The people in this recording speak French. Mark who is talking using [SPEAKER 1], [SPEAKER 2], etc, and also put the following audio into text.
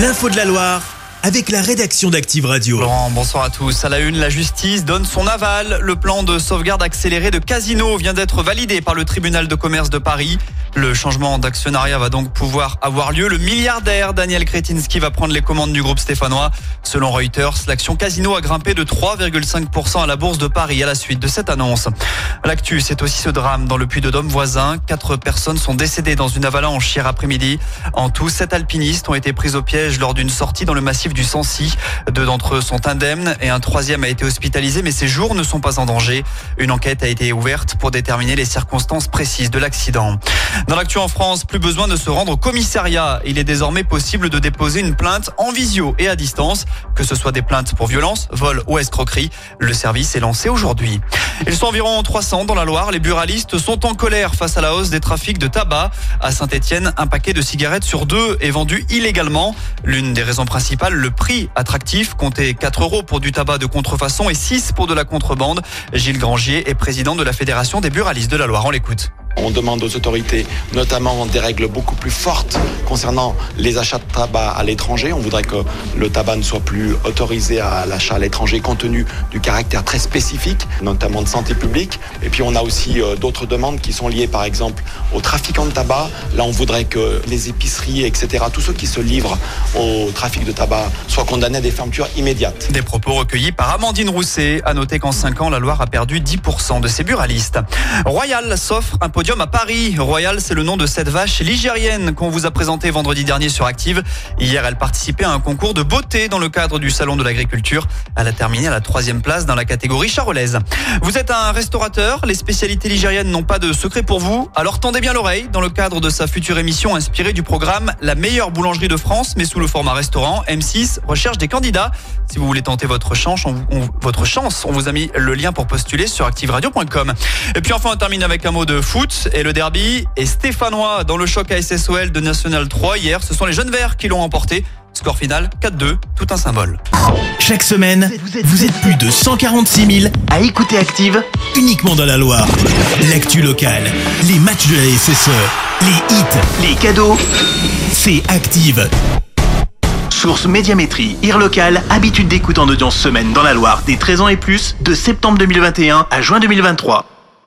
[SPEAKER 1] L'info de la Loire avec la rédaction d'Active Radio.
[SPEAKER 2] Laurent, bonsoir à tous. À la une, la justice donne son aval. Le plan de sauvegarde accéléré de Casino vient d'être validé par le tribunal de commerce de Paris. Le changement d'actionnariat va donc pouvoir avoir lieu. Le milliardaire Daniel Kretinsky va prendre les commandes du groupe stéphanois. Selon Reuters, l'action Casino a grimpé de 3,5% à la bourse de Paris à la suite de cette annonce. L'actu, c'est aussi ce drame dans le puits de Dôme voisin. Quatre personnes sont décédées dans une avalanche hier après-midi. En tout, sept alpinistes ont été pris au piège lors d'une sortie dans le massif du Sancy. Deux d'entre eux sont indemnes et un troisième a été hospitalisé, mais ses jours ne sont pas en danger. Une enquête a été ouverte pour déterminer les circonstances précises de l'accident. Dans l'actu en France, plus besoin de se rendre au commissariat. Il est désormais possible de déposer une plainte en visio et à distance, que ce soit des plaintes pour violence, vol ou escroquerie. Le service est lancé aujourd'hui. Ils sont environ 300 dans la Loire. Les buralistes sont en colère face à la hausse des trafics de tabac. À Saint-Etienne, un paquet de cigarettes sur deux est vendu illégalement. L'une des raisons principales, le prix attractif, comptait 4 euros pour du tabac de contrefaçon et 6 pour de la contrebande. Gilles Grangier est président de la Fédération des buralistes de la Loire. On l'écoute.
[SPEAKER 3] On demande aux autorités notamment des règles beaucoup plus fortes concernant les achats de tabac à l'étranger. On voudrait que le tabac ne soit plus autorisé à l'achat à l'étranger compte tenu du caractère très spécifique, notamment de santé publique. Et puis on a aussi euh, d'autres demandes qui sont liées par exemple aux trafiquants de tabac. Là on voudrait que les épiceries, etc., tous ceux qui se livrent au trafic de tabac soient condamnés à des fermetures immédiates.
[SPEAKER 2] Des propos recueillis par Amandine Rousset. À noter qu'en 5 ans, la Loire a perdu 10% de ses buralistes. Royal s'offre un podium à Paris. Royal, c'est le nom de cette vache ligérienne qu'on vous a présentée vendredi dernier sur Active. Hier, elle participait à un concours de beauté dans le cadre du Salon de l'Agriculture. Elle a terminé à la troisième place dans la catégorie charolaise. Vous êtes un restaurateur, les spécialités ligériennes n'ont pas de secret pour vous, alors tendez bien l'oreille dans le cadre de sa future émission inspirée du programme La meilleure boulangerie de France, mais sous le format restaurant. M6 recherche des candidats. Si vous voulez tenter votre chance, on, votre chance, on vous a mis le lien pour postuler sur activeradio.com. Et puis enfin, on termine avec un mot de foot et le derby est stéphanois dans le choc à SSOL de National 3 hier. Ce sont les jeunes verts qui l'ont emporté. Score final 4-2, tout un symbole.
[SPEAKER 1] Chaque semaine, vous êtes plus de 146 000 à écouter Active uniquement dans la Loire. L'actu locale, les matchs de la SSE, les hits, les cadeaux, c'est Active. Source Médiamétrie, IR local, habitude d'écoute en audience semaine dans la Loire des 13 ans et plus, de septembre 2021 à juin 2023.